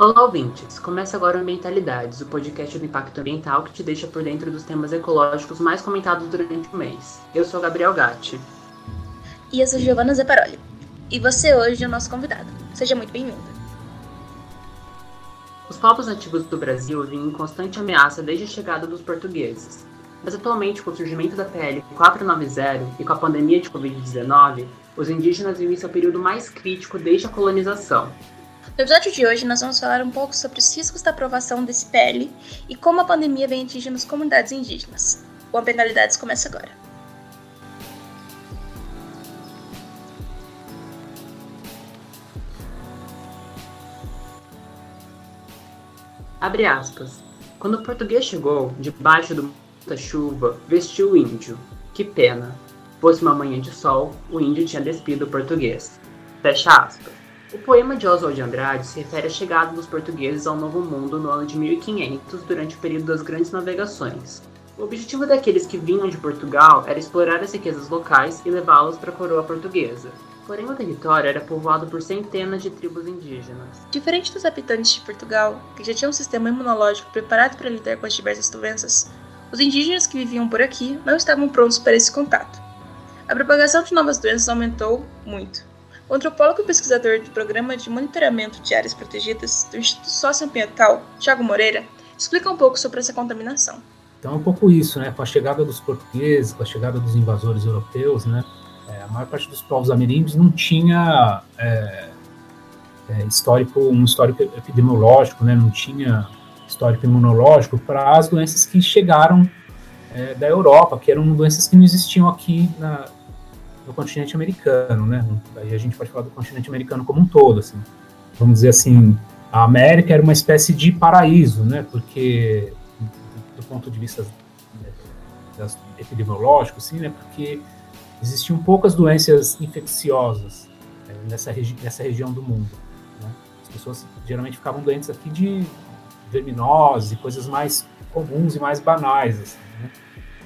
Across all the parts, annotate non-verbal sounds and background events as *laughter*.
Olá, ouvintes! Começa agora o Ambientalidades, o podcast do impacto ambiental que te deixa por dentro dos temas ecológicos mais comentados durante o mês. Eu sou Gabriel Gatti. E eu sou Giovanna Zeparoli. E você hoje é o nosso convidado. Seja muito bem-vindo. Os povos nativos do Brasil vinham em constante ameaça desde a chegada dos portugueses. Mas atualmente, com o surgimento da PL 490 e com a pandemia de Covid-19, os indígenas vivem seu período mais crítico desde a colonização, no episódio de hoje, nós vamos falar um pouco sobre os riscos da aprovação desse PL e como a pandemia vem atingindo as comunidades indígenas. O Ambientalidades começa agora. Abre aspas. Quando o português chegou, debaixo do muita chuva, vestiu o índio. Que pena. Fosse uma manhã de sol, o índio tinha despido o português. Fecha aspas. O poema de Oswald de Andrade se refere à chegada dos portugueses ao Novo Mundo no ano de 1500, durante o período das grandes navegações. O objetivo daqueles que vinham de Portugal era explorar as riquezas locais e levá-los para a coroa portuguesa. Porém, o território era povoado por centenas de tribos indígenas. Diferente dos habitantes de Portugal, que já tinham um sistema imunológico preparado para lidar com as diversas doenças, os indígenas que viviam por aqui não estavam prontos para esse contato. A propagação de novas doenças aumentou muito, o antropólogo e pesquisador do Programa de Monitoramento de Áreas Protegidas do Instituto Socioambiental, Tiago Moreira, explica um pouco sobre essa contaminação. Então é um pouco isso, né? Com a chegada dos portugueses, com a chegada dos invasores europeus, né? É, a maior parte dos povos ameríndios não tinha é, é, histórico, um histórico epidemiológico, né? Não tinha histórico imunológico para as doenças que chegaram é, da Europa, que eram doenças que não existiam aqui na, no continente americano, né? Aí a gente pode falar do continente americano como um todo, assim. Vamos dizer assim, a América era uma espécie de paraíso, né? Porque do ponto de vista né, epidemiológico, assim, né? Porque existiam poucas doenças infecciosas é, nessa, regi nessa região do mundo. Né? As pessoas geralmente ficavam doentes aqui de verminose, coisas mais comuns e mais banais, assim, né?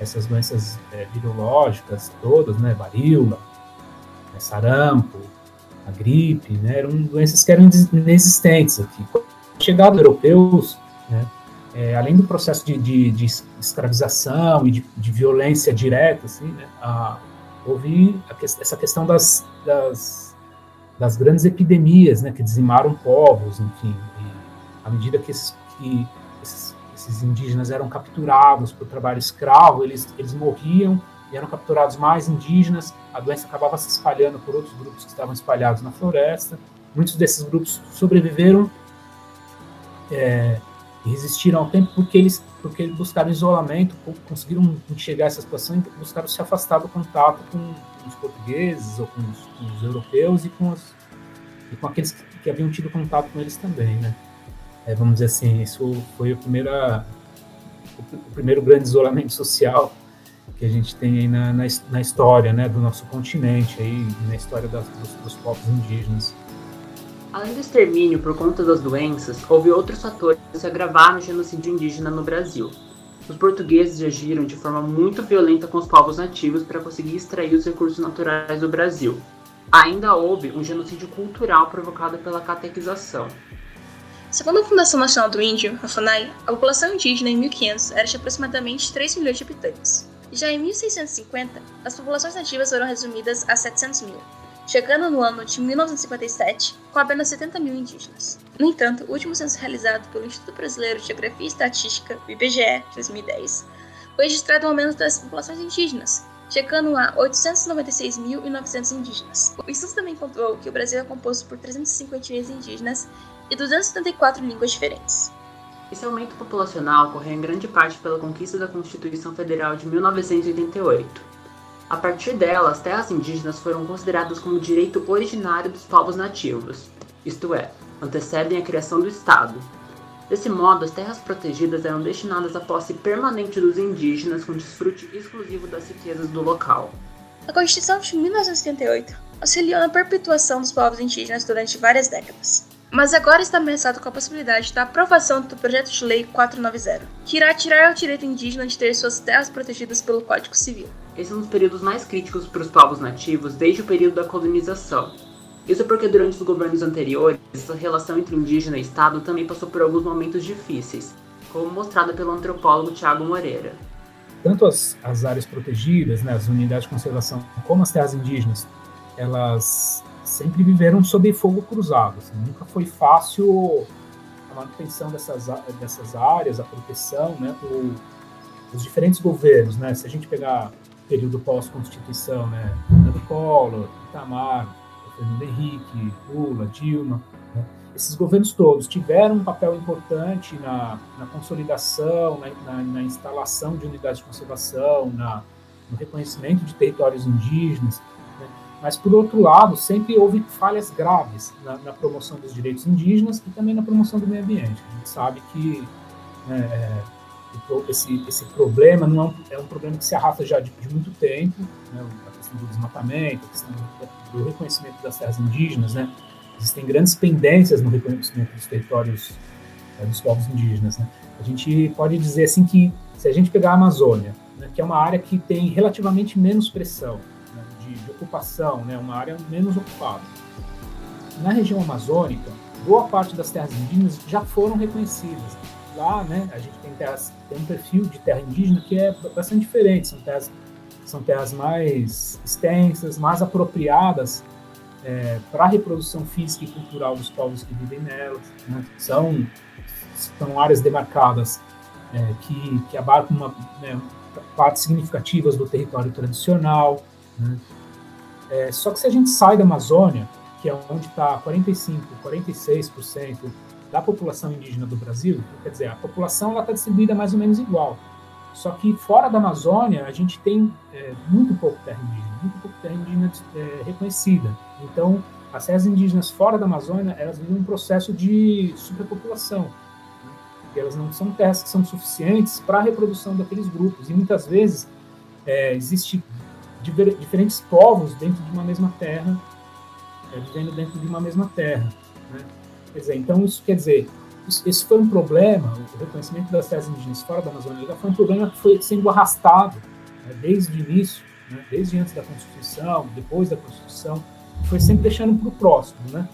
Essas doenças é, virológicas todas, né, varíola, né, sarampo, a gripe, né, eram doenças que eram inexistentes aqui. Chegada europeus, né, é, além do processo de, de, de escravização e de, de, violência direta, assim, né, a, houve a, essa questão das, das, das, grandes epidemias, né, que dizimaram povos, enfim, à medida que, que esses esses indígenas eram capturados por trabalho escravo, eles, eles morriam e eram capturados mais indígenas, a doença acabava se espalhando por outros grupos que estavam espalhados na floresta. Muitos desses grupos sobreviveram é, resistiram ao tempo porque eles, porque eles buscaram isolamento, conseguiram enxergar essa situação e buscaram se afastar do contato com, com os portugueses ou com os, com os europeus e com, os, e com aqueles que, que haviam tido contato com eles também, né? É, vamos dizer assim, isso foi a primeira, o primeiro grande isolamento social que a gente tem aí na, na, na história né, do nosso continente, aí, na história das, dos, dos povos indígenas. Além do extermínio por conta das doenças, houve outros fatores que se agravaram o genocídio indígena no Brasil. Os portugueses agiram de forma muito violenta com os povos nativos para conseguir extrair os recursos naturais do Brasil. Ainda houve um genocídio cultural provocado pela catequização, Segundo a Fundação Nacional do Índio, a FUNAI, a população indígena em 1500 era de aproximadamente 3 milhões de habitantes. Já em 1650, as populações nativas foram resumidas a 700 mil, chegando no ano de 1957 com apenas 70 mil indígenas. No entanto, o último censo realizado pelo Instituto Brasileiro de Geografia e Estatística, IBGE, de 2010, foi registrado um aumento das populações indígenas, chegando a 896.900 indígenas. O estudo também encontrou que o Brasil é composto por 350 indígenas e 274 línguas diferentes. Esse aumento populacional ocorreu em grande parte pela conquista da Constituição Federal de 1988. A partir dela, as terras indígenas foram consideradas como direito originário dos povos nativos, isto é, antecedem a criação do Estado. Desse modo, as terras protegidas eram destinadas à posse permanente dos indígenas com desfrute exclusivo das riquezas do local. A Constituição de 1978 auxiliou na perpetuação dos povos indígenas durante várias décadas mas agora está ameaçado com a possibilidade da aprovação do projeto de lei 490, que irá tirar o direito indígena de ter suas terras protegidas pelo Código Civil. Esse é um dos períodos mais críticos para os povos nativos desde o período da colonização. Isso porque durante os governos anteriores, essa relação entre indígena e Estado também passou por alguns momentos difíceis, como mostrado pelo antropólogo Tiago Moreira. Tanto as, as áreas protegidas, né, as unidades de conservação, como as terras indígenas, elas sempre viveram sob fogo cruzado. Assim, nunca foi fácil a manutenção dessas, dessas áreas, a proteção, né, o, os diferentes governos, né, se a gente pegar período pós-constituição, né, Fernando Collor, Itamar, Fernando Henrique, Lula, Dilma, né, esses governos todos tiveram um papel importante na, na consolidação, na, na, na, instalação de unidades de conservação, na, no reconhecimento de territórios indígenas, mas, por outro lado, sempre houve falhas graves na, na, promoção dos direitos indígenas e também na promoção do meio ambiente. A gente sabe que né, é, esse, esse problema não é um, é um, problema que se arrasta já de, de muito tempo, né, a questão do desmatamento, a questão do, do reconhecimento das terras indígenas, né, existem grandes pendências no reconhecimento dos territórios é, dos povos indígenas. Né. A gente pode dizer assim que, se a gente pegar a Amazônia, né, que é uma área que tem relativamente menos pressão ocupação, né, uma área menos ocupada. Na região amazônica, boa parte das terras indígenas já foram reconhecidas. Lá, né, a gente tem, terras, tem um perfil de terra indígena que é bastante diferente, são terras, são terras mais extensas, mais apropriadas é, para a reprodução física e cultural dos povos que vivem nelas. Né? São, são áreas demarcadas é, que, que abarcam uma, né, partes significativas do território tradicional. Né? É, só que se a gente sai da Amazônia, que é onde está 45%, 46% da população indígena do Brasil, quer dizer, a população está distribuída mais ou menos igual. Só que fora da Amazônia, a gente tem é, muito pouco terra indígena, muito pouco terra indígena é, reconhecida. Então, as terras indígenas fora da Amazônia, elas vivem um processo de superpopulação. Né? Elas não são terras que são suficientes para a reprodução daqueles grupos. E muitas vezes é, existe diferentes povos dentro de uma mesma terra, é, vivendo dentro de uma mesma terra. Né? Quer dizer, então isso quer dizer, esse foi um problema, o reconhecimento das terras indígenas fora da Amazônia foi um problema que foi sendo arrastado né, desde o início, né, desde antes da Constituição, depois da Constituição, foi sempre deixando para o próximo, né?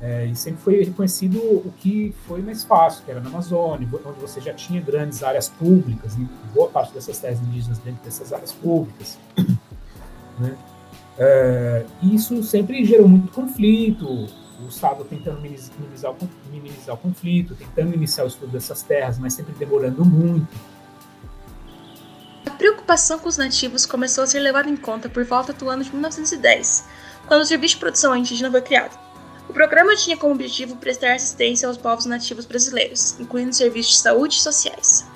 É, e sempre foi reconhecido o que foi mais fácil, que era na Amazônia, onde você já tinha grandes áreas públicas, e boa parte dessas terras indígenas dentro dessas áreas públicas. *coughs* Né? É, isso sempre gerou muito conflito, o Estado tentando minimizar, minimizar o conflito, tentando iniciar o estudo dessas terras, mas sempre demorando muito. A preocupação com os nativos começou a ser levada em conta por volta do ano de 1910, quando o Serviço de Produção Indígena foi criado. O programa tinha como objetivo prestar assistência aos povos nativos brasileiros, incluindo serviços de saúde e sociais.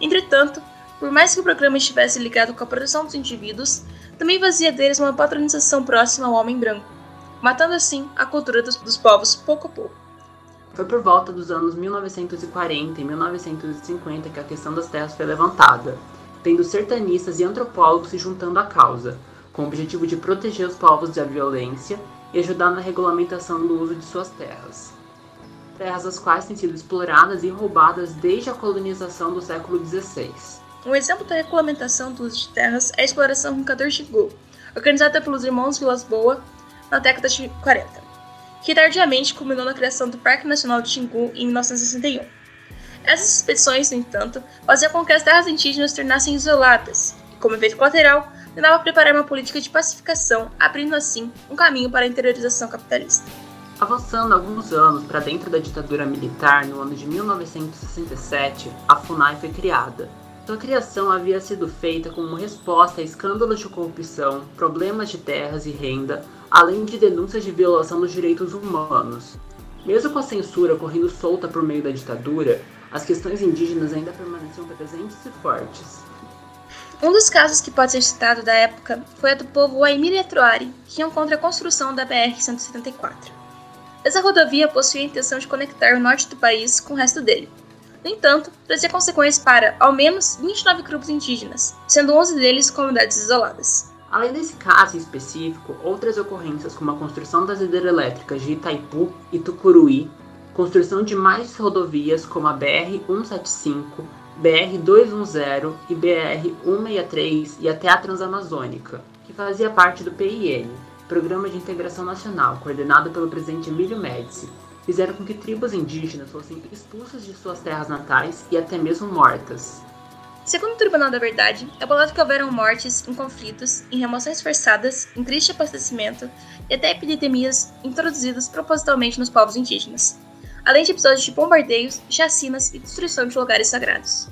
Entretanto, por mais que o programa estivesse ligado com a proteção dos indivíduos, também fazia deles uma patronização próxima ao homem branco, matando assim a cultura dos, dos povos pouco a pouco. Foi por volta dos anos 1940 e 1950 que a questão das terras foi levantada, tendo sertanistas e antropólogos se juntando à causa, com o objetivo de proteger os povos da violência e ajudar na regulamentação do uso de suas terras. Terras as quais têm sido exploradas e roubadas desde a colonização do século XVI. Um exemplo da regulamentação do uso de terras é a exploração com Cador Xingu, organizada pelos irmãos Vilas Boa na década de 40, que tardiamente culminou na criação do Parque Nacional de Xingu em 1961. Essas expedições, no entanto, faziam com que as terras indígenas se tornassem isoladas, e, como efeito colateral, tentava preparar uma política de pacificação, abrindo assim um caminho para a interiorização capitalista. Avançando alguns anos para dentro da ditadura militar, no ano de 1967, a FUNAI foi criada. Sua criação havia sido feita como resposta a escândalos de corrupção, problemas de terras e renda, além de denúncias de violação dos direitos humanos. Mesmo com a censura correndo solta por meio da ditadura, as questões indígenas ainda permaneciam presentes e fortes. Um dos casos que pode ser citado da época foi a do povo Aimiri Troari, que iam contra a construção da BR-174. Essa rodovia possuía a intenção de conectar o norte do país com o resto dele. No entanto, trazia consequências para, ao menos, 29 grupos indígenas, sendo 11 deles comunidades isoladas. Além desse caso específico, outras ocorrências como a construção das hidrelétricas de Itaipu e Tucuruí, construção de mais rodovias como a BR-175, BR-210 e BR-163 e até a Transamazônica, que fazia parte do PIN, Programa de Integração Nacional, coordenado pelo presidente Emílio Médici, fizeram com que tribos indígenas fossem expulsas de suas terras natais e até mesmo mortas. Segundo o Tribunal da Verdade, é bolado que houveram mortes em conflitos, em remoções forçadas, em triste abastecimento e até epidemias introduzidas propositalmente nos povos indígenas, além de episódios de bombardeios, chacinas e destruição de lugares sagrados.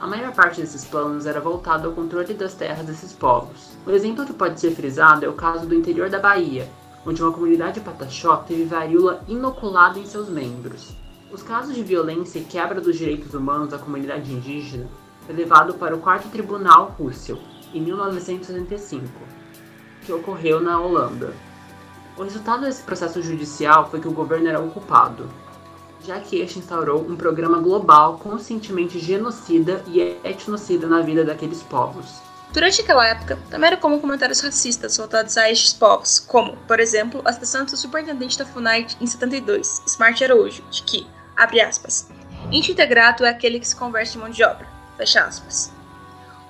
A maior parte desses planos era voltada ao controle das terras desses povos. Um exemplo que pode ser frisado é o caso do interior da Bahia, onde uma comunidade pataxó teve varíola inoculada em seus membros. Os casos de violência e quebra dos direitos humanos da comunidade indígena foi levado para o Quarto Tribunal Russell, em 1965, que ocorreu na Holanda. O resultado desse processo judicial foi que o governo era o culpado, já que este instaurou um programa global conscientemente genocida e etnocida na vida daqueles povos. Durante aquela época, também era comum comentários racistas voltados a estes povos, como, por exemplo, a citação do superintendente da FUNAI em 72, Smart Araújo, de que, abre aspas, integrado é aquele que se converte em mão de obra, fecha aspas.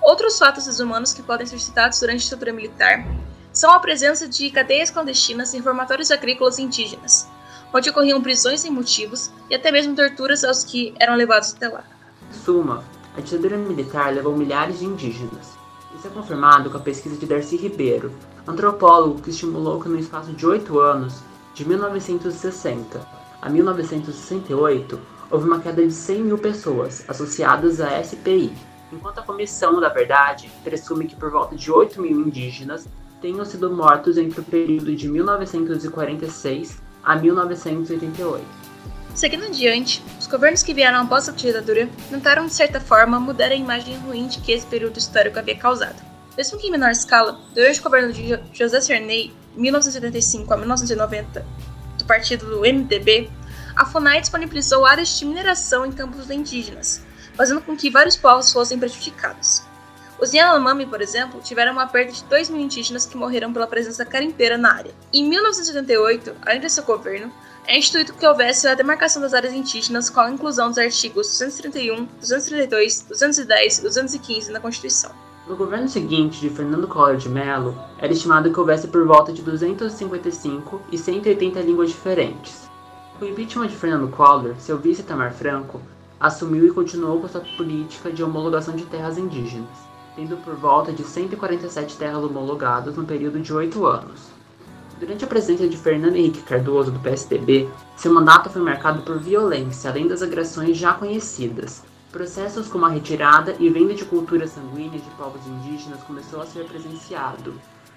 Outros fatos desumanos que podem ser citados durante a ditadura militar são a presença de cadeias clandestinas e reformatórios agrícolas indígenas, onde ocorriam prisões sem motivos e até mesmo torturas aos que eram levados até lá. Suma, a ditadura militar levou milhares de indígenas. Isso é confirmado com a pesquisa de Darcy Ribeiro, antropólogo que estimulou que no espaço de oito anos, de 1960 a 1968, houve uma queda de 100 mil pessoas associadas à SPI, enquanto a Comissão da Verdade presume que por volta de 8 mil indígenas tenham sido mortos entre o período de 1946 a 1988. Seguindo adiante, os governos que vieram após a ditadura tentaram, de certa forma, mudar a imagem ruim de que esse período histórico havia causado. Mesmo que em menor escala, durante o governo de José Sarney, 1975 a 1990, do partido do MDB, a FUNAI disponibilizou áreas de mineração em campos indígenas, fazendo com que vários povos fossem prejudicados. Os Yanomami, por exemplo, tiveram uma perda de 2 mil indígenas que morreram pela presença carimpeira na área. Em 1978, além de seu governo, é instituído que houvesse a demarcação das áreas indígenas com a inclusão dos artigos 231, 232, 210 e 215 na Constituição. No governo seguinte de Fernando Collor de Mello, era estimado que houvesse por volta de 255 e 180 línguas diferentes. O impeachment de Fernando Collor, seu vice Tamar Franco assumiu e continuou com sua política de homologação de terras indígenas tendo por volta de 147 terras homologadas no período de oito anos. Durante a presença de Fernando Henrique Cardoso, do PSDB, seu mandato foi marcado por violência, além das agressões já conhecidas. Processos como a retirada e venda de culturas sanguíneas de povos indígenas começou a ser presenciado,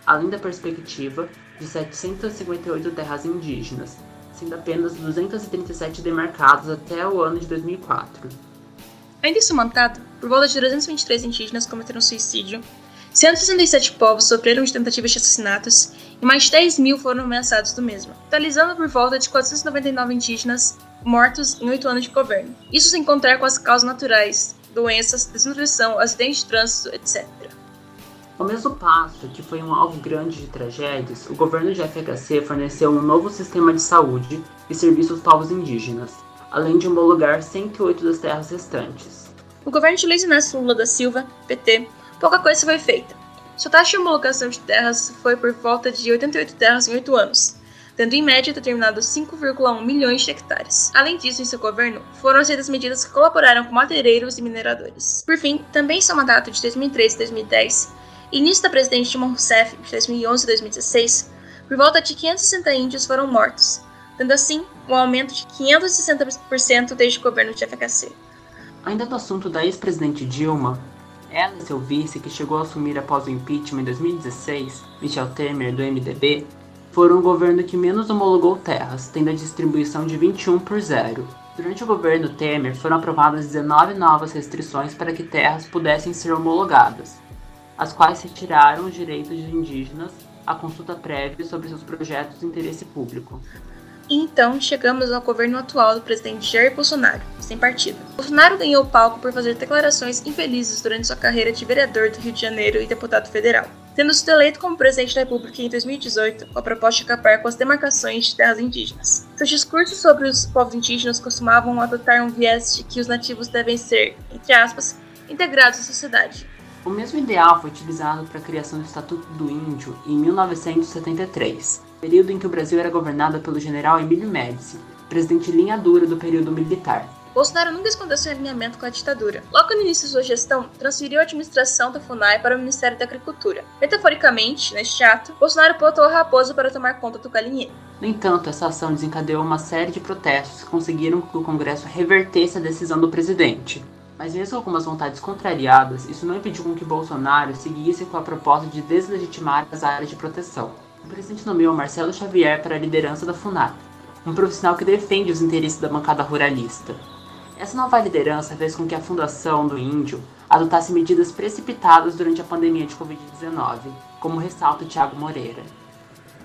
além da perspectiva de 758 terras indígenas, sendo apenas 237 demarcadas até o ano de 2004. Ainda em mandato, por volta de 323 indígenas cometeram suicídio, 167 povos sofreram de tentativas de assassinatos e mais de 10 mil foram ameaçados do mesmo, totalizando por volta de 499 indígenas mortos em 8 anos de governo. Isso sem contar com as causas naturais, doenças, desnutrição, acidentes de trânsito, etc. Ao mesmo passo que foi um alvo grande de tragédias, o governo de FHC forneceu um novo sistema de saúde e serviços aos povos indígenas, além de homologar 108 das terras restantes. No governo de Luiz Inácio Lula da Silva, PT, pouca coisa foi feita. Sua taxa de homologação de terras foi por volta de 88 terras em 8 anos, tendo em média determinado 5,1 milhões de hectares. Além disso, em seu governo, foram aceitas medidas que colaboraram com madeireiros e mineradores. Por fim, também seu mandato de 2003 e 2010, início da presidente Dilma Rousseff de 2011 e 2016, por volta de 560 índios foram mortos, tendo assim um aumento de 560% desde o governo de FHC. Ainda no assunto da ex-presidente Dilma, ela e seu vice, que chegou a assumir após o impeachment em 2016, Michel Temer, do MDB, foram o governo que menos homologou terras, tendo a distribuição de 21 por 0. Durante o governo Temer, foram aprovadas 19 novas restrições para que terras pudessem ser homologadas, as quais retiraram os direitos de indígenas à consulta prévia sobre seus projetos de interesse público. E então chegamos ao governo atual do presidente Jair Bolsonaro, sem partido. Bolsonaro ganhou palco por fazer declarações infelizes durante sua carreira de vereador do Rio de Janeiro e deputado federal, tendo sido eleito como presidente da República em 2018 com a proposta de acabar com as demarcações de terras indígenas. Seus discursos sobre os povos indígenas costumavam adotar um viés de que os nativos devem ser, entre aspas, integrados à sociedade, O mesmo ideal foi utilizado para a criação do Estatuto do Índio em 1973, período em que o Brasil era governado pelo general Emílio Médici, presidente linha dura do período militar. Bolsonaro nunca escondeu seu alinhamento com a ditadura. Logo no início de sua gestão, transferiu a administração da FUNAI para o Ministério da Agricultura. Metaforicamente, neste ato, Bolsonaro botou a raposa para tomar conta do galinheiro. No entanto, essa ação desencadeou uma série de protestos que conseguiram que o Congresso revertesse a decisão do presidente. Mas mesmo com algumas vontades contrariadas, isso não impediu com que Bolsonaro seguisse com a proposta de deslegitimar as áreas de proteção. O presidente nomeou Marcelo Xavier para a liderança da FUNAI, um profissional que defende os interesses da bancada ruralista. Essa nova liderança fez com que a Fundação do Índio adotasse medidas precipitadas durante a pandemia de Covid-19, como ressalta Tiago Moreira.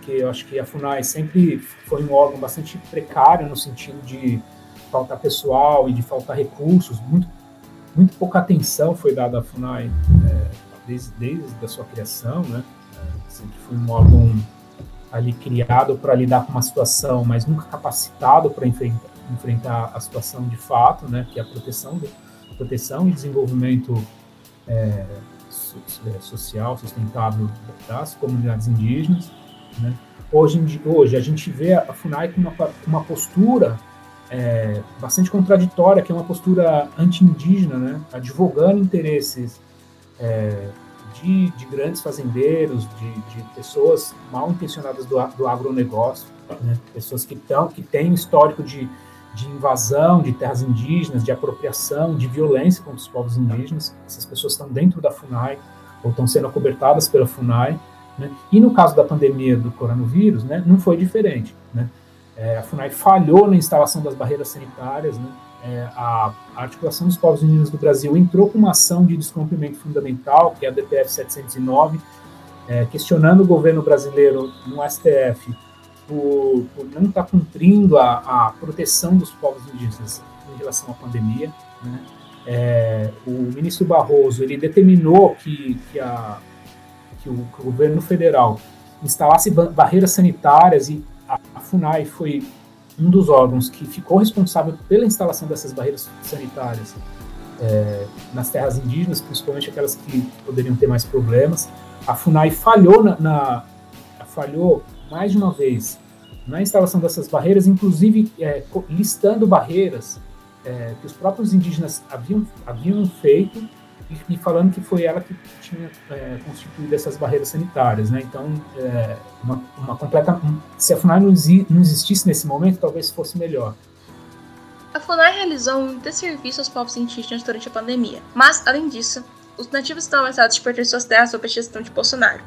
Eu acho que a FUNAI sempre foi um órgão bastante precário no sentido de faltar pessoal e de faltar recursos. Muito, muito pouca atenção foi dada à FUNAI é, desde, desde a sua criação, né? É, sempre foi um órgão ali criado para lidar com uma situação, mas nunca capacitado para enfrentar enfrentar a situação de fato, né, que é a proteção, proteção e desenvolvimento é, é, social sustentável das comunidades indígenas. Né. Hoje, hoje a gente vê a FUNAI com uma, uma postura é, bastante contraditória, que é uma postura anti-indígena, né, advogando interesses é, de, de, grandes fazendeiros, de, de, pessoas mal intencionadas do, do agronegócio, né, pessoas que, tão, que têm histórico de de invasão de terras indígenas, de apropriação, de violência contra os povos indígenas. Essas pessoas estão dentro da FUNAI ou estão sendo acobertadas pela FUNAI. Né? E no caso da pandemia do coronavírus, né, não foi diferente. Né? É, a FUNAI falhou na instalação das barreiras sanitárias. Né? É, a, articulação dos povos indígenas do Brasil entrou com uma ação de descumprimento fundamental, que é a DPF 709, é, questionando o governo brasileiro no STF por, por não estar tá cumprindo a, a, proteção dos povos indígenas em relação à pandemia. Né? É, o ministro Barroso ele determinou que, que, a, que, o, que o governo federal instalasse barreiras sanitárias e a, a FUNAI foi um dos órgãos que ficou responsável pela instalação dessas barreiras sanitárias é, nas terras indígenas, principalmente aquelas que poderiam ter mais problemas. A FUNAI falhou na, na falhou mais de uma vez na instalação dessas barreiras, inclusive é, listando barreiras é, que os próprios indígenas haviam, haviam feito e, falando que foi ela que tinha é, constituído essas barreiras sanitárias. Né? Então, é, uma, uma, completa. Se a FUNAI não, não existisse nesse momento, talvez fosse melhor. A FUNAI realizou um desserviço aos povos indígenas durante a pandemia, mas, além disso, os nativos estão ameaçados de perder suas terras sob a gestão de Bolsonaro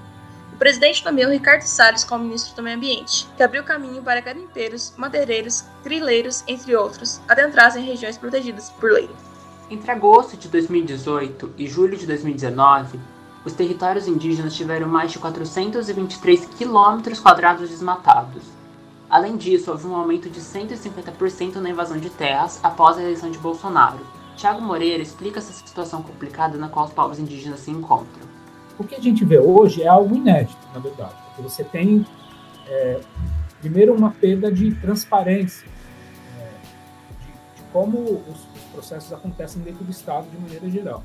presidente nomeou Ricardo Salles como ministro do Meio Ambiente, que abriu caminho para garimpeiros, madeireiros, grileiros, entre outros, adentrassem regiões protegidas por lei. Entre agosto de 2018 e julho de 2019, os territórios indígenas tiveram mais de 423 quilômetros quadrados desmatados. Além disso, houve um aumento de 150% na invasão de terras após a eleição de Bolsonaro. Tiago Moreira explica essa situação complicada na qual os povos indígenas se encontram. O que a gente vê hoje é algo inédito, na verdade, porque você tem, é, primeiro, uma perda de transparência é, de, de, como os, processos acontecem dentro do Estado de maneira geral.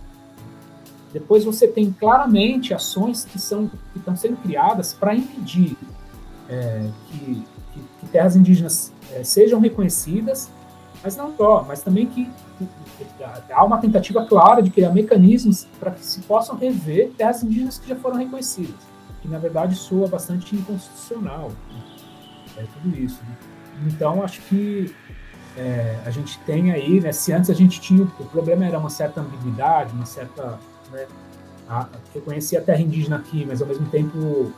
Depois você tem claramente ações que, são, que estão sendo criadas para impedir é, que, que, que, terras indígenas é, sejam reconhecidas, mas não só, mas também que há uma tentativa clara de criar mecanismos para que se possam rever terras indígenas que já foram reconhecidas, que na verdade soa bastante inconstitucional. Né? É tudo isso. Né? Então, acho que é, a gente tem aí, né, se antes a gente tinha, o problema era uma certa ambiguidade, uma certa, né, a, reconhecia a terra indígena aqui, mas ao mesmo tempo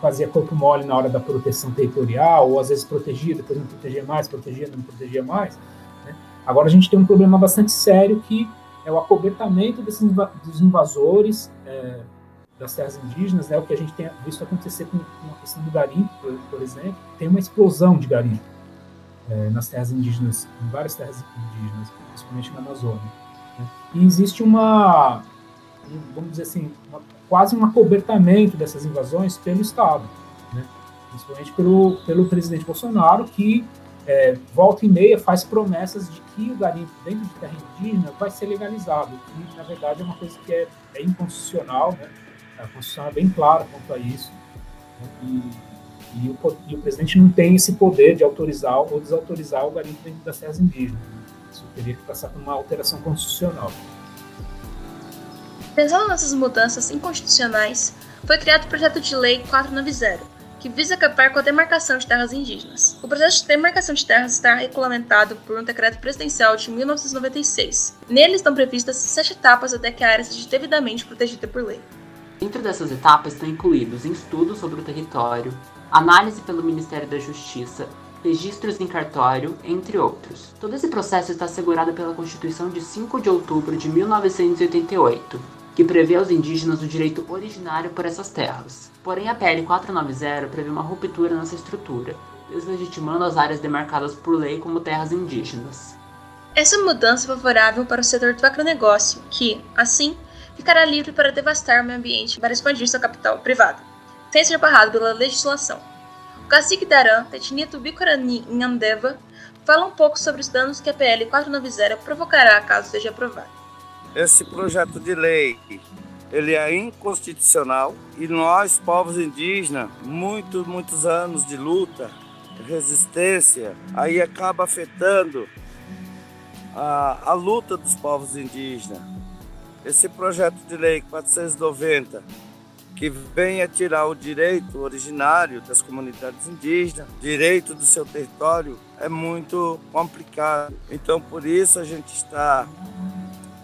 fazia corpo mole na hora da proteção territorial, ou às vezes protegia, depois não protegia mais, protegia, não protegia mais. Agora a gente tem um problema bastante sério que é o acobertamento desses dos invasores é, das terras indígenas, né, o que a gente tem visto acontecer com, com a questão do garimpo, por, por, exemplo. Tem uma explosão de garimpo é, nas terras indígenas, em várias terras indígenas, principalmente na Amazônia. Né? E existe uma, vamos dizer assim, uma, quase um acobertamento dessas invasões pelo Estado, né? principalmente pelo, pelo presidente Bolsonaro, que é, volta e meia faz promessas de que o garimpo dentro de terra indígena vai ser legalizado, que na verdade é uma coisa que é, é inconstitucional, né? A Constituição é bem clara quanto a isso. Né? E, e, o, e, o, presidente não tem esse poder de autorizar ou desautorizar o garimpo dentro das terras indígenas. Isso teria que passar por uma alteração constitucional. Pensando nessas mudanças inconstitucionais, foi criado o projeto de lei 490, que visa acabar com a demarcação de terras indígenas. O processo de demarcação de terras está regulamentado por um decreto presidencial de 1996. Nele estão previstas sete etapas até que a área seja devidamente protegida por lei. Dentro dessas etapas estão incluídos estudos sobre o território, análise pelo Ministério da Justiça, registros em cartório, entre outros. Todo esse processo está assegurado pela Constituição de 5 de outubro de 1988, que prevê aos indígenas o direito originário por essas terras. Porém, a PL 490 prevê uma ruptura nessa estrutura, deslegitimando as áreas demarcadas por lei como terras indígenas. Essa mudança é favorável para o setor do agronegócio, que, assim, ficará livre para devastar o meio ambiente para expandir sua capital privada, sem ser barrado pela legislação. O cacique Daran, da etnia Tubicorani em Andeva, fala um pouco sobre os danos que a PL 490 provocará caso seja aprovada. Esse projeto de lei ele é inconstitucional e nós, povos indígenas, muitos, muitos anos de luta, resistência, aí acaba afetando a, a luta dos povos indígenas. Esse projeto de lei 490, que vem a tirar o direito originário das comunidades indígenas, direito do seu território, é muito complicado. Então, por isso, a gente está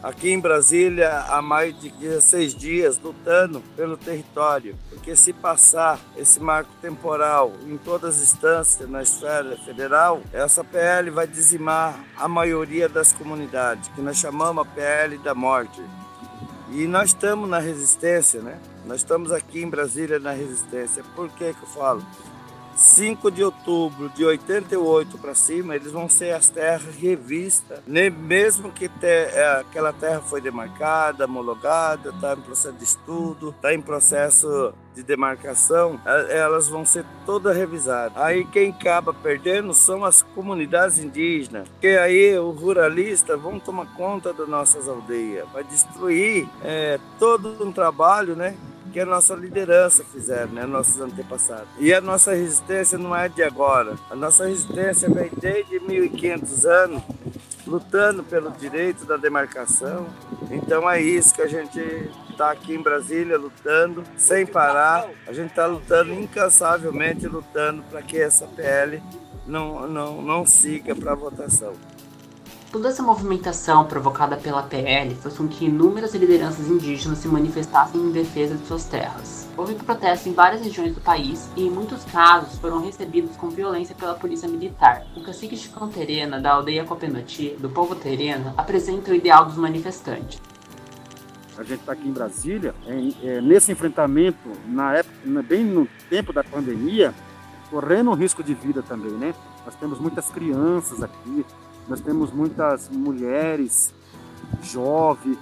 aqui em Brasília há mais de 16 dias lutando pelo território, porque se passar esse marco temporal em todas as instâncias na esfera federal, essa PL vai dizimar a maioria das comunidades, que nós chamamos a PL da morte. E nós estamos na resistência, né? Nós estamos aqui em Brasília na resistência. Por que que eu falo? 5 de outubro de 88 para cima, eles vão ser as terras revistas, mesmo que ter, é, aquela terra foi demarcada, homologada, está em processo de estudo, está em processo de demarcação, é, elas vão ser todas revisadas. Aí quem acaba perdendo são as comunidades indígenas, porque aí os ruralistas vão tomar conta das nossas aldeias, vai destruir é, todo um trabalho, né? Que a nossa liderança fizeram, né, nossos antepassados. E a nossa resistência não é de agora. A nossa resistência vem desde 1500 anos lutando pelo direito da demarcação. Então é isso que a gente está aqui em Brasília lutando sem parar. A gente está lutando incansavelmente lutando para que essa PL não, não, não siga para votação. Toda essa movimentação provocada pela PL fez com que inúmeras lideranças indígenas se manifestassem em defesa de suas terras. Houve protestos em várias regiões do país e, em muitos casos, foram recebidos com violência pela polícia militar. O cacique de Terena, da aldeia Copenoti, do povo terena, apresenta o ideal dos manifestantes. A gente está aqui em Brasília, é, é, nesse enfrentamento, na época, bem no tempo da pandemia, correndo um risco de vida também, né? Nós temos muitas crianças aqui, nós temos muitas mulheres, jovens,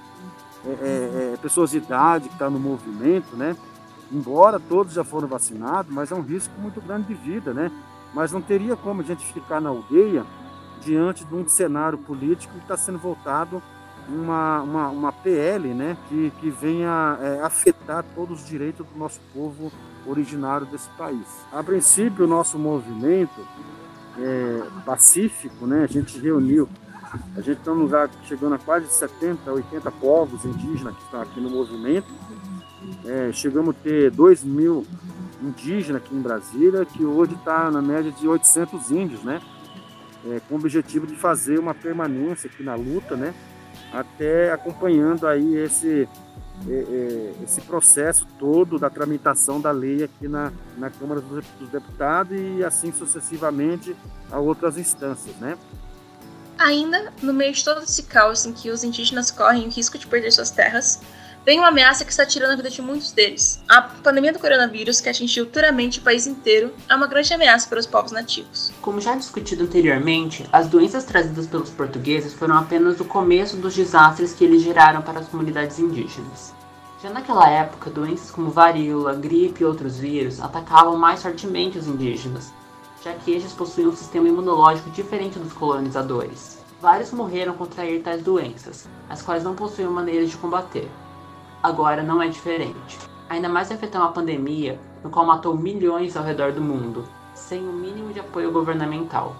é, é, é, pessoas de idade que estão tá no movimento, né? Embora todos já foram vacinados, mas é um risco muito grande de vida, né? Mas não teria como a gente ficar na aldeia diante de um cenário político que está sendo voltado uma, uma, uma PL né, que, que venha é, afetar todos os direitos do nosso povo originário desse país. A princípio, o nosso movimento é, pacífico, né? A gente reuniu, a gente está num lugar chegando a quase 70, 80 povos indígenas que estão aqui no movimento. É, chegamos a ter 2 mil indígenas aqui em Brasília, que hoje está na média de 800 índios, né? É, com o objetivo de fazer uma permanência aqui na luta, né? Até acompanhando aí esse esse processo todo da tramitação da lei aqui na, na Câmara dos Deputados e assim sucessivamente a outras instâncias, né? Ainda, no meio de todo esse caos em que os indígenas correm o risco de perder suas terras, vem uma ameaça que está tirando a vida de muitos deles. A pandemia do coronavírus, que atingiu duramente o país inteiro, é uma grande ameaça para os povos nativos. Como já discutido anteriormente, as doenças trazidas pelos portugueses foram apenas o começo dos desastres que eles geraram para as comunidades indígenas. Já naquela época, doenças como varíola, gripe e outros vírus atacavam mais fortemente os indígenas. já que estes possuíam um sistema imunológico diferente dos colonizadores. Vários morreram contrair tais doenças, as quais não possuíam maneiras de combater. Agora não é diferente. Ainda mais afetou uma pandemia, no qual matou milhões ao redor do mundo, sem o mínimo de apoio governamental.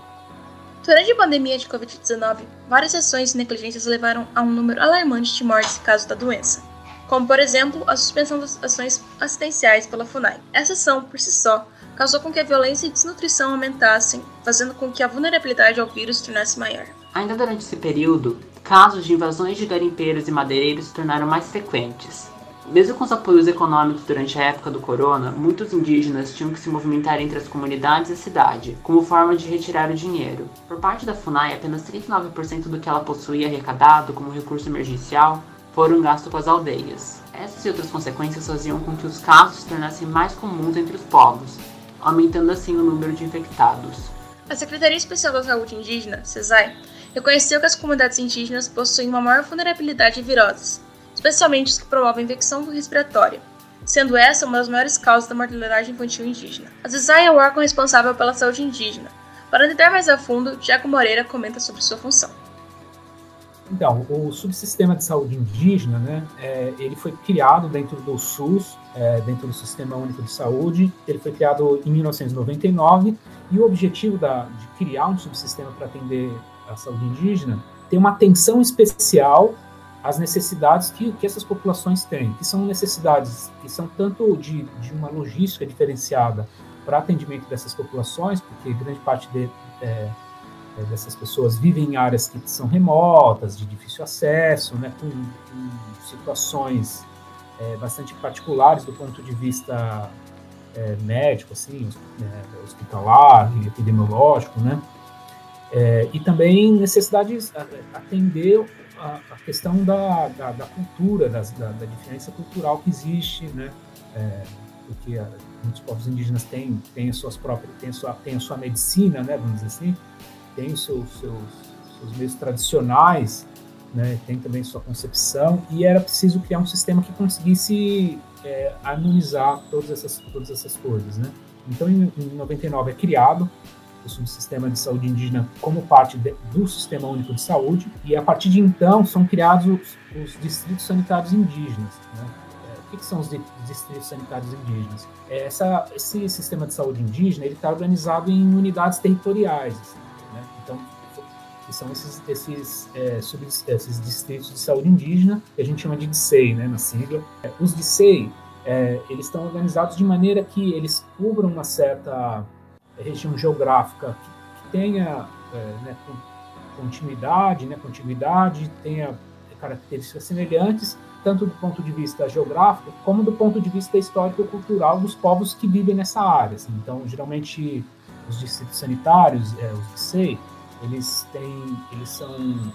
Durante a pandemia de Covid-19, várias ações e negligências levaram a um número alarmante de mortes em caso da doença, como por exemplo a suspensão das ações assistenciais pela FUNAI. Essa ação, por si só, causou com que a violência e desnutrição aumentassem, fazendo com que a vulnerabilidade ao vírus se tornasse maior. Ainda durante esse período, casos de invasões de garimpeiros e madeireiros se tornaram mais frequentes. Mesmo com os apoios econômicos durante a época do corona, muitos indígenas tinham que se movimentar entre as comunidades e a cidade, como forma de retirar o dinheiro. Por parte da FUNAI, apenas 39% do que ela possuía arrecadado como recurso emergencial foram gastos com as aldeias. Essas e outras consequências faziam com que os casos se tornassem mais comuns entre os povos, aumentando assim o número de infectados. A Secretaria Especial da Saúde Indígena, CESAI, reconheceu que as comunidades indígenas possuem uma maior vulnerabilidade a viroses, especialmente os que promovem infecção respiratória, sendo essa uma das maiores causas da mortalidade infantil indígena. A CESAI é o órgão responsável pela saúde indígena. Para entender mais a fundo, Diego Moreira comenta sobre sua função. Então, o subsistema de saúde indígena, né, é, ele foi criado dentro do SUS, é, dentro do Sistema Único de Saúde. Ele foi criado em 1999 e o objetivo da, de criar um subsistema para atender a saúde indígena tem uma atenção especial às necessidades que, que essas populações têm, que são necessidades que são tanto de, de uma logística diferenciada para atendimento dessas populações, porque grande parte de, é, é, dessas pessoas vivem em áreas que são remotas, de difícil acesso, né, com, com situações é, bastante particulares do ponto de vista é, médico, assim, é, hospitalar epidemiológico, né, é, e também necessidades atender a, a questão da, da, da cultura, das, da, da, diferença cultural que existe, né, é, porque muitos povos indígenas têm, têm as suas próprias, têm a sua, têm a sua medicina, né, vamos dizer assim, tem os seus, seus, seus meios tradicionais, né, tem também sua concepção, e era preciso criar um sistema que conseguisse é, harmonizar todas essas, todas essas coisas. Né? Então, em, em 99 é criado o subsistema de saúde indígena como parte de, do Sistema Único de Saúde, e a partir de então são criados os, os distritos sanitários indígenas. Né? É, o que, são os distritos sanitários indígenas? É, essa, esse sistema de saúde indígena ele está organizado em unidades territoriais. Assim. Então, que são esses, esses, é, sub, esses distritos de saúde indígena, que a gente chama de DICEI, né, na sigla. É, os DICEI, é, eles estão organizados de maneira que eles cubram uma certa região geográfica que, que tenha é, né, continuidade, né, continuidade, tenha características semelhantes, tanto do ponto de vista geográfico, como do ponto de vista histórico-cultural dos povos que vivem nessa área. Assim. Então, geralmente, os distritos sanitários, é, os DICEI, eles têm, eles são,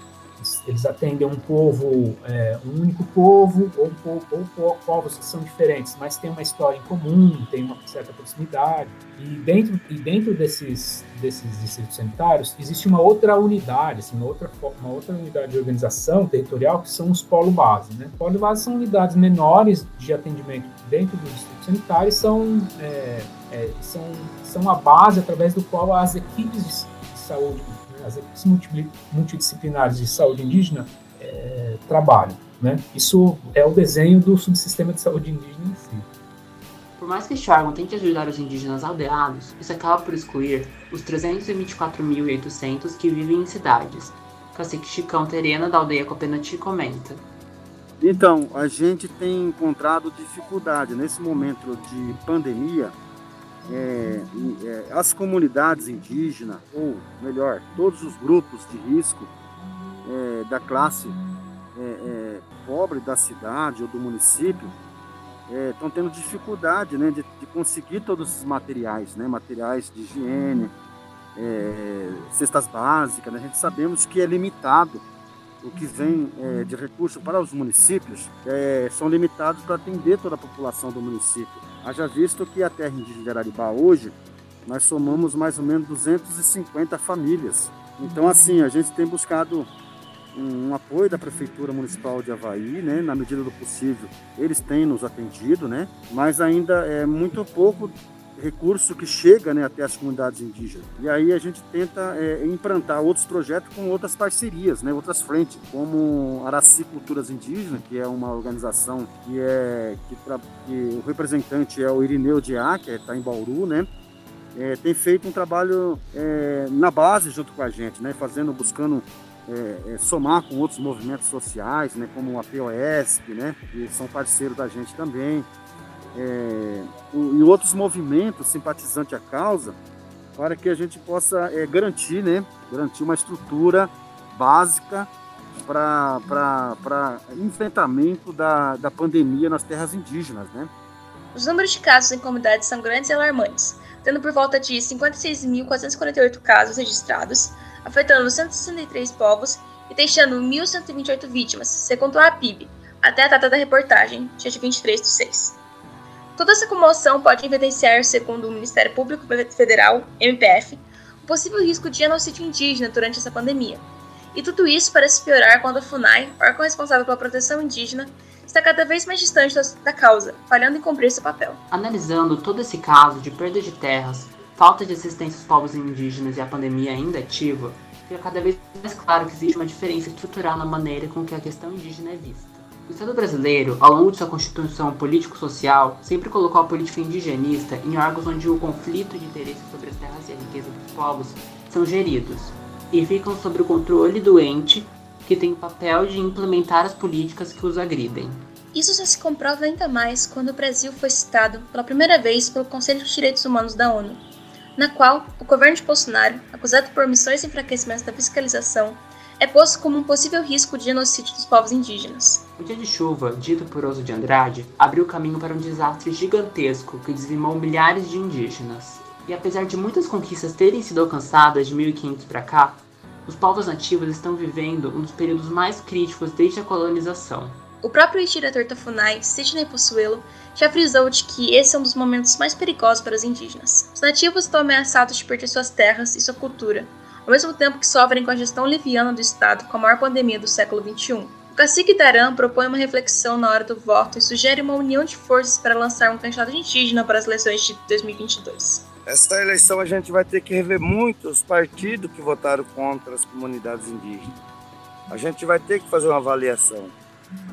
eles atendem um povo, é, um único povo, ou, ou, ou, povos que são diferentes, mas têm uma história em comum, tem uma certa proximidade. E dentro, e dentro desses, desses distritos sanitários existe uma outra unidade, assim, uma outra, uma outra unidade de organização territorial que são os polo base. Né? Polo base são unidades menores de atendimento dentro dos distritos sanitários, são, é, é, são, são a base através do qual as equipes de saúde as equipes multidisciplinares de saúde indígena é, trabalham. Né? Isso é o desenho do subsistema de saúde indígena em si. Por mais que este órgão tente ajudar os indígenas aldeados, isso acaba por excluir os 324.800 que vivem em cidades. Cacique Chicão Terena, da aldeia Copenati, comenta. Então, a gente tem encontrado dificuldade nesse momento de pandemia é, é, as comunidades indígenas, ou melhor, todos os grupos de risco é, da classe é, é, pobre da cidade ou do município estão é, tendo dificuldade né, de, de, conseguir todos esses materiais, né, materiais de higiene, cestas básicas. Né, a gente sabemos que é limitado o que vem de recurso para os municípios, são limitados para atender toda a população do município. Haja visto que a terra indígena de Araribá hoje, nós somamos mais ou menos 250 famílias. Então, assim, a gente tem buscado um, um, apoio da Prefeitura Municipal de Havaí, né? Na medida do possível, eles têm nos atendido, né? Mas ainda é muito pouco recurso que chega né, até as comunidades indígenas. E aí a gente tenta é, implantar outros projetos com outras parcerias, né, outras frentes, como Araci Culturas Indígenas, que é uma organização que é que, que o representante é o Irineu Diá, que está em Bauru, né? É, tem feito um trabalho é, na base junto com a gente, né, fazendo, buscando é, é, somar com outros movimentos sociais, né, como a POSP, né, que são parceiros da gente também é, e outros movimentos simpatizantes à causa, para que a gente possa é, garantir, né, garantir uma estrutura básica para enfrentamento da, da pandemia nas terras indígenas. Né? Os números de casos em comunidades são grandes e alarmantes, tendo por volta de 56.448 casos registrados, afetando 163 povos e deixando 1.128 vítimas, segundo a APIB, até a data da reportagem, dia 23 de 6. Toda essa comoção pode evidenciar, segundo o Ministério Público Federal, MPF, o possível risco de genocídio indígena durante essa pandemia. E tudo isso parece piorar quando a FUNAI, órgão responsável pela proteção indígena, está cada vez mais distante da causa, falhando em cumprir seu papel. Analisando todo esse caso de perda de terras, falta de assistência aos povos indígenas e a pandemia ainda ativa, fica cada vez mais claro que existe uma diferença estrutural na maneira com que a questão indígena é vista. O Estado brasileiro, ao longo de sua constituição político-social, sempre colocou a política indigenista em órgãos onde o conflito de interesse sobre as terras e a riqueza dos povos são geridos e ficam sob o controle do ente que tem o papel de implementar as políticas que os agridem. Isso só se comprova ainda mais quando o Brasil foi citado pela primeira vez pelo Conselho de Direitos Humanos da ONU, na qual o governo de Bolsonaro, acusado por omissões e enfraquecimentos da fiscalização, é posto como um possível risco de genocídio dos povos indígenas. O dia de chuva, dito por Oso de Andrade, abriu caminho para um desastre gigantesco que dizimou milhares de indígenas. E apesar de muitas conquistas terem sido alcançadas de 1500 para cá, os povos nativos estão vivendo um dos períodos mais críticos desde a colonização. O próprio ex-diretor da FUNAI, Sidney Possuelo, já frisou de que esse é um dos momentos mais perigosos para os indígenas. Os nativos estão ameaçados de perder suas terras e sua cultura, ao mesmo tempo que sofrem com a gestão liviana do Estado com a maior pandemia do século XXI. O cacique Daran propõe uma reflexão na hora do voto e sugere uma união de forças para lançar um candidato indígena para as eleições de 2022. Essa eleição a gente vai ter que rever muitos partidos que votaram contra as comunidades indígenas. A gente vai ter que fazer uma avaliação,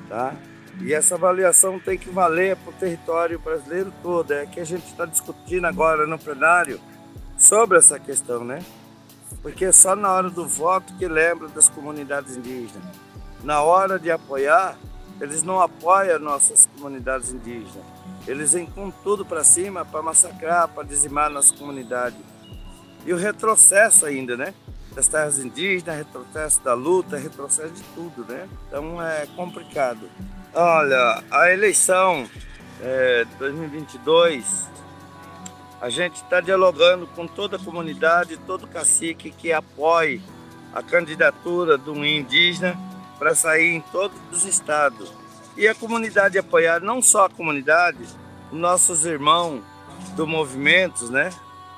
tá? E essa avaliação tem que valer para o território brasileiro todo. É que a gente está discutindo agora no plenário sobre essa questão, né? porque é só na hora do voto que lembra das comunidades indígenas. Na hora de apoiar, eles não apoiam nossas comunidades indígenas. Eles vêm tudo para cima para massacrar, para dizimar nossa comunidade. E o retrocesso ainda, né? Das terras indígenas, retrocesso da luta, retrocesso de tudo, né? Então é complicado. Olha, a eleição é, 2022 a gente está dialogando com toda a comunidade, todo cacique que apoie a candidatura de um indígena para sair em todos os estados. E a comunidade apoiar, não só a comunidade, nossos irmãos do movimento, né,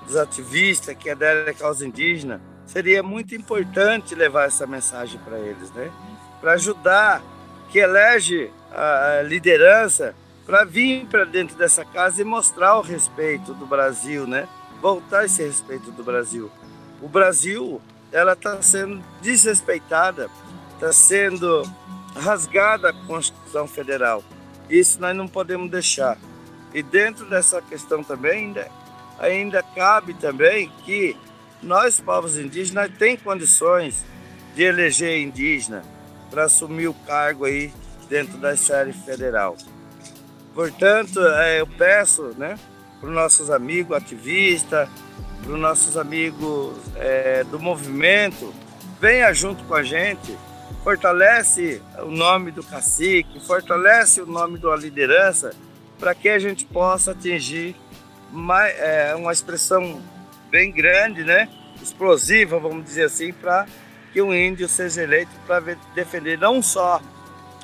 dos ativistas que aderem à causa indígena, seria muito importante levar essa mensagem para eles, né, para ajudar que elege a liderança para vir para dentro dessa casa e mostrar o respeito do Brasil, né? Voltar esse respeito do Brasil. O Brasil, ela está sendo desrespeitada, está sendo rasgada a Constituição Federal. Isso nós não podemos deixar. E dentro dessa questão também ainda, ainda cabe também que nós, povos indígenas, tem condições de eleger indígena para assumir o cargo aí dentro da esfera federal. Portanto, é, eu peço né, para os nossos amigos ativistas, para os nossos amigos é, do movimento, venha junto com a gente, fortalece o nome do cacique, fortalece o nome da liderança, para que a gente possa atingir mais, é, uma expressão bem grande, né? explosiva, vamos dizer assim, para que o índio seja eleito para defender não só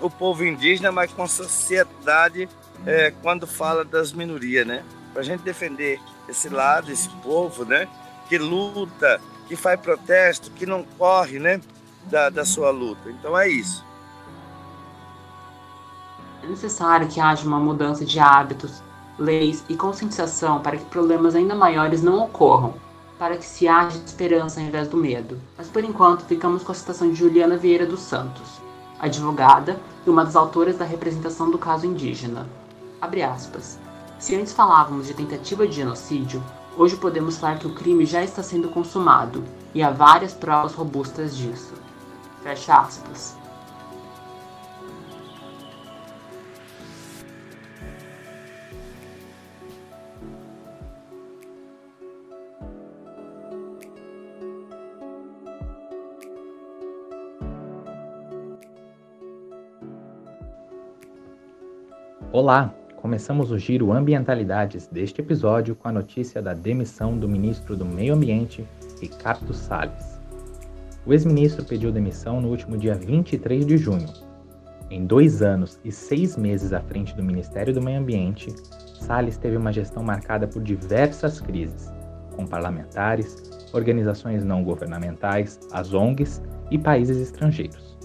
o povo indígena, mas com a sociedade é, quando fala das minorias, né? Para a gente defender esse lado, esse povo, né? Que luta, que faz protesto, que não corre, né? Da, da sua luta. Então é isso. É necessário que haja uma mudança de hábitos leis e conscientização para que problemas ainda maiores não ocorram, para que se haja esperança ao invés do medo. Mas por enquanto ficamos com a citação de Juliana Vieira dos Santos, advogada e uma das autoras da representação do caso indígena. Abre aspas. Se antes falávamos de tentativa de genocídio, hoje podemos falar que o crime já está sendo consumado e há várias provas robustas disso. Fecha aspas. Olá! Começamos o Giro Ambientalidades deste episódio com a notícia da demissão do ministro do Meio Ambiente, Ricardo Salles. O ex-ministro pediu demissão no último dia 23 de junho. Em dois anos e seis meses à frente do Ministério do Meio Ambiente, Salles teve uma gestão marcada por diversas crises, com parlamentares, organizações não governamentais, as ONGs e países estrangeiros.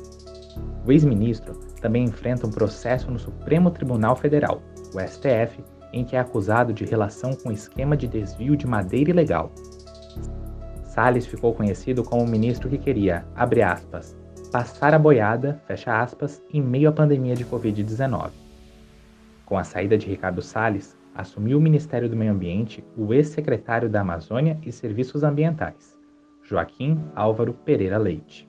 O ex-ministro também enfrenta um processo no Supremo Tribunal Federal, o STF, em que é acusado de relação com esquema de desvio de madeira ilegal. Salles ficou conhecido como o ministro que queria, abre aspas, passar a boiada, fecha aspas, em meio à pandemia de Covid-19. Com a saída de Ricardo Salles, assumiu o Ministério do Meio Ambiente o ex-secretário da Amazônia e Serviços Ambientais, Joaquim Álvaro Pereira Leite.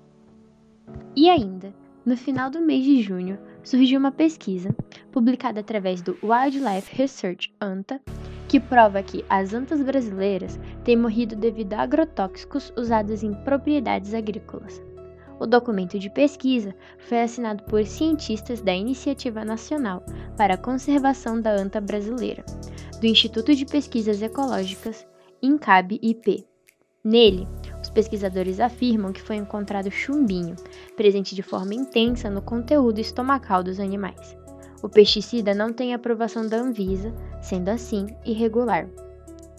E ainda, no final do mês de junho, surgiu uma pesquisa, publicada através do Wildlife Research ANTA, que prova que as antas brasileiras têm morrido devido a agrotóxicos usados em propriedades agrícolas. O documento de pesquisa foi assinado por cientistas da Iniciativa Nacional para a Conservação da Anta Brasileira, do Instituto de Pesquisas Ecológicas, INCAB-IP. Nele, os pesquisadores afirmam que foi encontrado chumbinho, presente de forma intensa no conteúdo estomacal dos animais. O pesticida não tem aprovação da Anvisa, sendo assim irregular.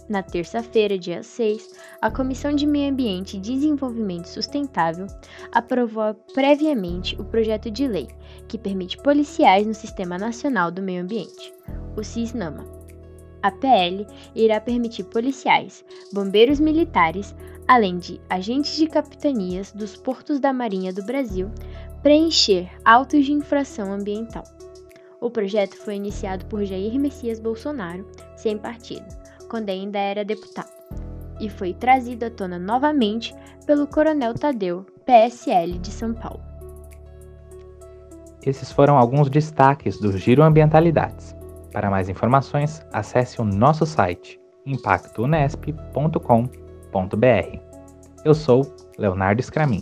Na terça-feira, dia 6, a Comissão de Meio Ambiente e Desenvolvimento Sustentável aprovou previamente o projeto de lei que permite policiais no Sistema Nacional do Meio Ambiente, o SISNAMA. A PL irá permitir policiais, bombeiros militares, além de agentes de capitanias dos portos da Marinha do Brasil, preencher autos de infração ambiental. O projeto foi iniciado por Jair Messias Bolsonaro, sem partido, quando ainda era deputado, e foi trazido à tona novamente pelo Coronel Tadeu, PSL de São Paulo. Esses foram alguns destaques do Giro Ambientalidades. Para mais informações, acesse o nosso site impactounesp.com.br eu sou Leonardo Scramin.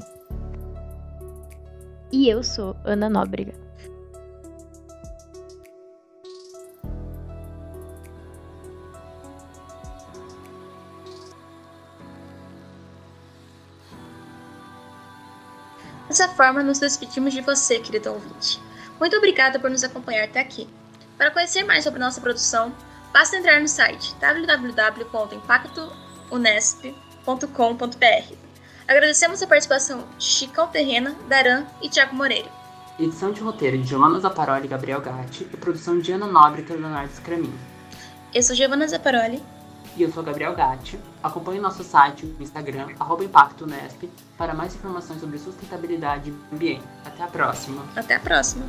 E eu sou Ana Nóbrega. Dessa forma, nos despedimos de você, querido ouvinte. Muito obrigada por nos acompanhar até aqui. Para conhecer mais sobre nossa produção, basta entrar no site www.impactounesp.com.br. Agradecemos a participação de Chicão Terrena, Daran e Tiago Moreira. Edição de roteiro de Giovanna Zaparoli e Gabriel Gatti e produção de Ana Nóbrega e Leonardo Scramin. Eu sou Giovanna Zaparoli. E eu sou Gabriel Gatti. Acompanhe nosso site Instagram, ImpactoNesp, para mais informações sobre sustentabilidade e ambiente. Até a próxima. Até a próxima.